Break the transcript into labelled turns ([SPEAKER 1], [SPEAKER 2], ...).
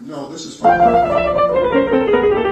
[SPEAKER 1] No, this is fine.